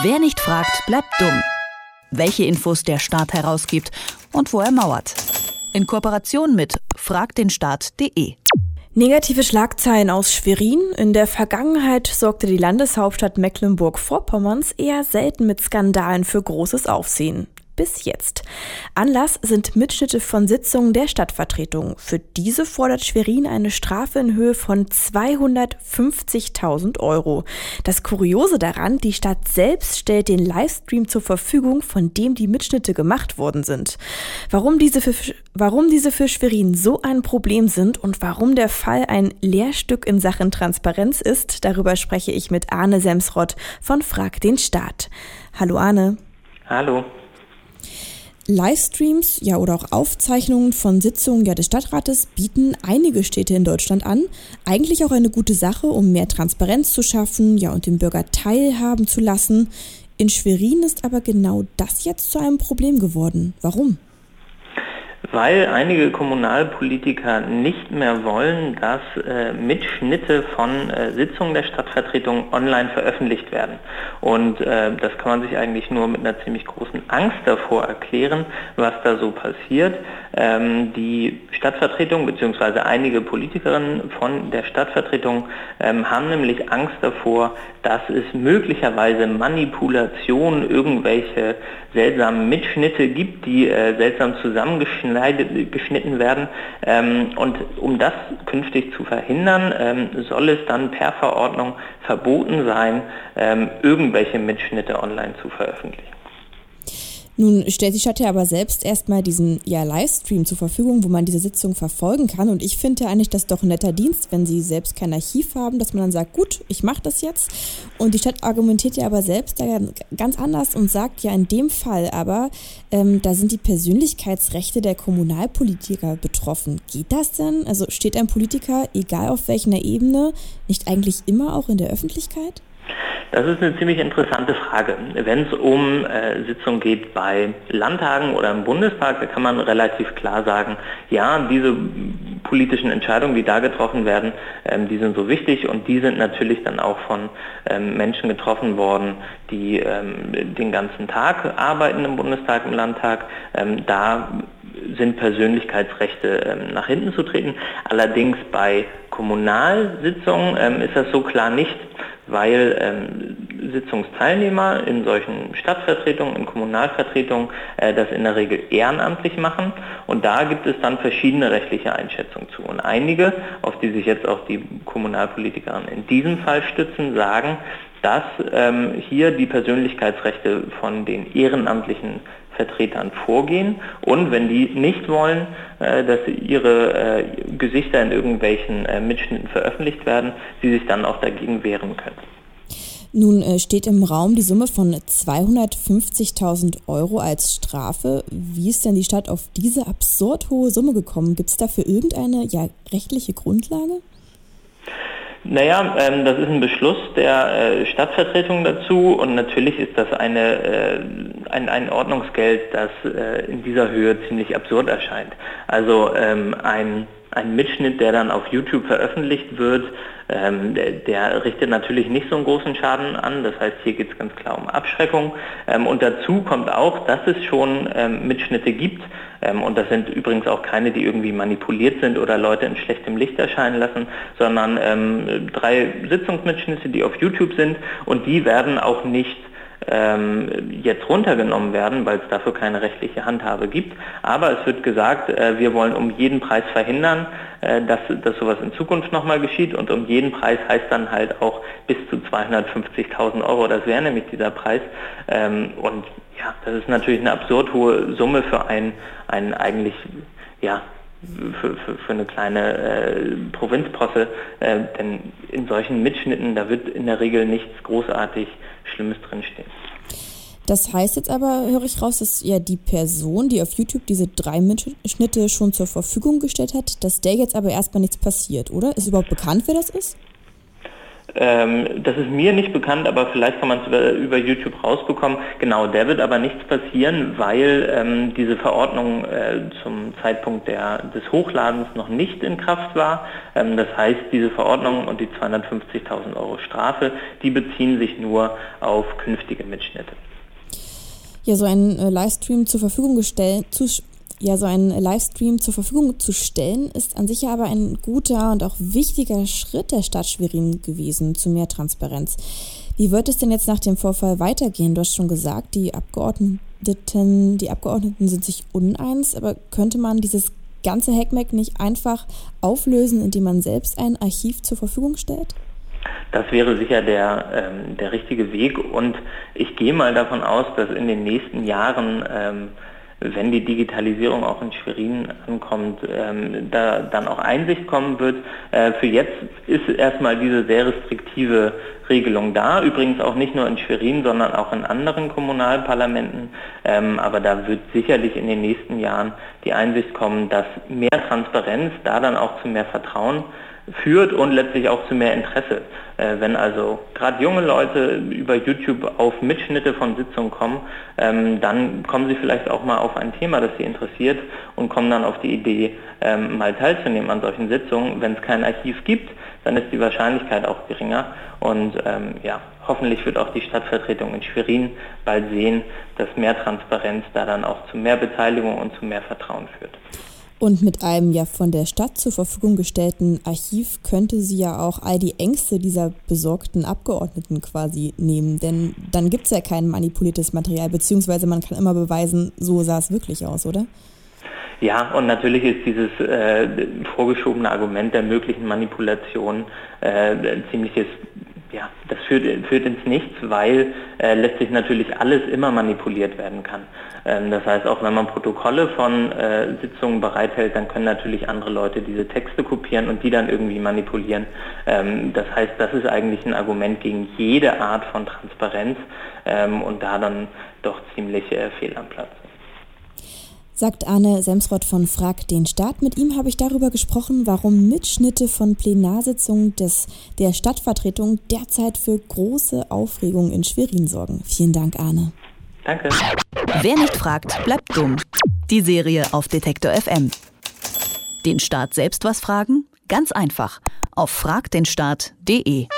Wer nicht fragt, bleibt dumm. Welche Infos der Staat herausgibt und wo er mauert. In Kooperation mit fragdenstaat.de. Negative Schlagzeilen aus Schwerin. In der Vergangenheit sorgte die Landeshauptstadt Mecklenburg-Vorpommerns eher selten mit Skandalen für großes Aufsehen bis jetzt. Anlass sind Mitschnitte von Sitzungen der Stadtvertretung. Für diese fordert Schwerin eine Strafe in Höhe von 250.000 Euro. Das Kuriose daran, die Stadt selbst stellt den Livestream zur Verfügung, von dem die Mitschnitte gemacht worden sind. Warum diese für, warum diese für Schwerin so ein Problem sind und warum der Fall ein Lehrstück in Sachen Transparenz ist, darüber spreche ich mit Arne Semsrott von Frag den Staat. Hallo Arne. Hallo. Livestreams, ja oder auch Aufzeichnungen von Sitzungen ja, des Stadtrates bieten einige Städte in Deutschland an. Eigentlich auch eine gute Sache, um mehr Transparenz zu schaffen, ja und den Bürger teilhaben zu lassen. In Schwerin ist aber genau das jetzt zu einem Problem geworden. Warum? Weil einige Kommunalpolitiker nicht mehr wollen, dass äh, Mitschnitte von äh, Sitzungen der Stadtvertretung online veröffentlicht werden. Und äh, das kann man sich eigentlich nur mit einer ziemlich großen Angst davor erklären, was da so passiert. Ähm, die Stadtvertretung bzw. einige Politikerinnen von der Stadtvertretung ähm, haben nämlich Angst davor, dass es möglicherweise Manipulation, irgendwelche seltsamen Mitschnitte gibt, die äh, seltsam zusammengeschnitten werden. Ähm, und um das künftig zu verhindern, ähm, soll es dann per Verordnung verboten sein, ähm, irgendwelche Mitschnitte online zu veröffentlichen. Nun stellt Stadt ja aber selbst erstmal diesen ja, Livestream zur Verfügung, wo man diese Sitzung verfolgen kann. Und ich finde ja eigentlich das doch ein netter Dienst, wenn sie selbst kein Archiv haben, dass man dann sagt, gut, ich mache das jetzt. Und die Stadt argumentiert ja aber selbst da ganz anders und sagt ja in dem Fall aber, ähm, da sind die Persönlichkeitsrechte der Kommunalpolitiker betroffen. Geht das denn? Also steht ein Politiker, egal auf welcher Ebene, nicht eigentlich immer auch in der Öffentlichkeit? Das ist eine ziemlich interessante Frage. Wenn es um äh, Sitzungen geht bei Landtagen oder im Bundestag, da kann man relativ klar sagen, ja, diese politischen Entscheidungen, die da getroffen werden, ähm, die sind so wichtig und die sind natürlich dann auch von ähm, Menschen getroffen worden, die ähm, den ganzen Tag arbeiten im Bundestag, im Landtag. Ähm, da sind Persönlichkeitsrechte ähm, nach hinten zu treten. Allerdings bei Kommunalsitzungen ähm, ist das so klar nicht weil ähm, Sitzungsteilnehmer in solchen Stadtvertretungen, in Kommunalvertretungen äh, das in der Regel ehrenamtlich machen und da gibt es dann verschiedene rechtliche Einschätzungen zu. Und einige, auf die sich jetzt auch die Kommunalpolitiker in diesem Fall stützen, sagen, dass ähm, hier die Persönlichkeitsrechte von den ehrenamtlichen Vertretern vorgehen und wenn die nicht wollen, äh, dass ihre äh, Gesichter in irgendwelchen äh, Mitschnitten veröffentlicht werden, sie sich dann auch dagegen wehren können. Nun äh, steht im Raum die Summe von 250.000 Euro als Strafe. Wie ist denn die Stadt auf diese absurd hohe Summe gekommen? Gibt es dafür irgendeine ja, rechtliche Grundlage? Naja, ähm, das ist ein Beschluss der äh, Stadtvertretung dazu und natürlich ist das eine, äh, ein, ein Ordnungsgeld, das äh, in dieser Höhe ziemlich absurd erscheint. Also ähm, ein, ein Mitschnitt, der dann auf YouTube veröffentlicht wird, ähm, der, der, richtet natürlich nicht so einen großen Schaden an. Das heißt, hier geht es ganz klar um Abschreckung. Ähm, und dazu kommt auch, dass es schon ähm, Mitschnitte gibt. Ähm, und das sind übrigens auch keine, die irgendwie manipuliert sind oder Leute in schlechtem Licht erscheinen lassen, sondern ähm, drei Sitzungsmitschnitte, die auf YouTube sind. Und die werden auch nicht ähm, jetzt runtergenommen werden, weil es dafür keine rechtliche Handhabe gibt. Aber es wird gesagt, äh, wir wollen um jeden Preis verhindern, äh, dass, dass sowas in Zukunft nochmal geschieht und um jeden Preis heißt dann halt auch bis zu 250.000 Euro, das wäre nämlich dieser Preis. Ähm, und ja, das ist natürlich eine absurd hohe Summe für ein, ein eigentlich, ja, für, für, für eine kleine äh, Provinzposse, äh, denn in solchen Mitschnitten, da wird in der Regel nichts großartig Schlimmes drinstehen. Das heißt jetzt aber, höre ich raus, dass ja die Person, die auf YouTube diese drei Mitschnitte schon zur Verfügung gestellt hat, dass der jetzt aber erstmal nichts passiert, oder? Ist überhaupt bekannt, wer das ist? Ähm, das ist mir nicht bekannt, aber vielleicht kann man es über, über, YouTube rausbekommen. Genau, der wird aber nichts passieren, weil ähm, diese Verordnung äh, zum Zeitpunkt der, des Hochladens noch nicht in Kraft war. Ähm, das heißt, diese Verordnung und die 250.000 Euro Strafe, die beziehen sich nur auf künftige Mitschnitte. Ja, so ein äh, Livestream zur Verfügung gestellt, zu, ja, so einen Livestream zur Verfügung zu stellen, ist an sich aber ein guter und auch wichtiger Schritt der Stadt Schwerin gewesen zu mehr Transparenz. Wie wird es denn jetzt nach dem Vorfall weitergehen? Du hast schon gesagt, die Abgeordneten, die Abgeordneten sind sich uneins, aber könnte man dieses ganze Hackmack nicht einfach auflösen, indem man selbst ein Archiv zur Verfügung stellt? Das wäre sicher der, ähm, der richtige Weg und ich gehe mal davon aus, dass in den nächsten Jahren ähm, wenn die Digitalisierung auch in Schwerin ankommt, ähm, da dann auch Einsicht kommen wird. Äh, für jetzt ist erstmal diese sehr restriktive Regelung da, übrigens auch nicht nur in Schwerin, sondern auch in anderen Kommunalparlamenten. Ähm, aber da wird sicherlich in den nächsten Jahren die Einsicht kommen, dass mehr Transparenz da dann auch zu mehr Vertrauen führt und letztlich auch zu mehr Interesse. Äh, wenn also gerade junge Leute über YouTube auf Mitschnitte von Sitzungen kommen, ähm, dann kommen sie vielleicht auch mal auf ein Thema, das sie interessiert und kommen dann auf die Idee, ähm, mal teilzunehmen an solchen Sitzungen. Wenn es kein Archiv gibt, dann ist die Wahrscheinlichkeit auch geringer und ähm, ja, hoffentlich wird auch die Stadtvertretung in Schwerin bald sehen, dass mehr Transparenz da dann auch zu mehr Beteiligung und zu mehr Vertrauen führt. Und mit einem ja von der Stadt zur Verfügung gestellten Archiv könnte sie ja auch all die Ängste dieser besorgten Abgeordneten quasi nehmen. Denn dann gibt es ja kein manipuliertes Material, beziehungsweise man kann immer beweisen, so sah es wirklich aus, oder? Ja, und natürlich ist dieses äh, vorgeschobene Argument der möglichen Manipulation äh, ziemliches ja, das führt, führt ins Nichts, weil äh, letztlich natürlich alles immer manipuliert werden kann. Ähm, das heißt, auch wenn man Protokolle von äh, Sitzungen bereithält, dann können natürlich andere Leute diese Texte kopieren und die dann irgendwie manipulieren. Ähm, das heißt, das ist eigentlich ein Argument gegen jede Art von Transparenz ähm, und da dann doch ziemlich äh, fehl am Platz sagt Arne Semsrott von Frag den Staat. Mit ihm habe ich darüber gesprochen, warum Mitschnitte von Plenarsitzungen des, der Stadtvertretung derzeit für große Aufregung in Schwerin sorgen. Vielen Dank, Arne. Danke. Wer nicht fragt, bleibt dumm. Die Serie auf Detektor FM. Den Staat selbst was fragen? Ganz einfach. Auf fragdenstaat.de.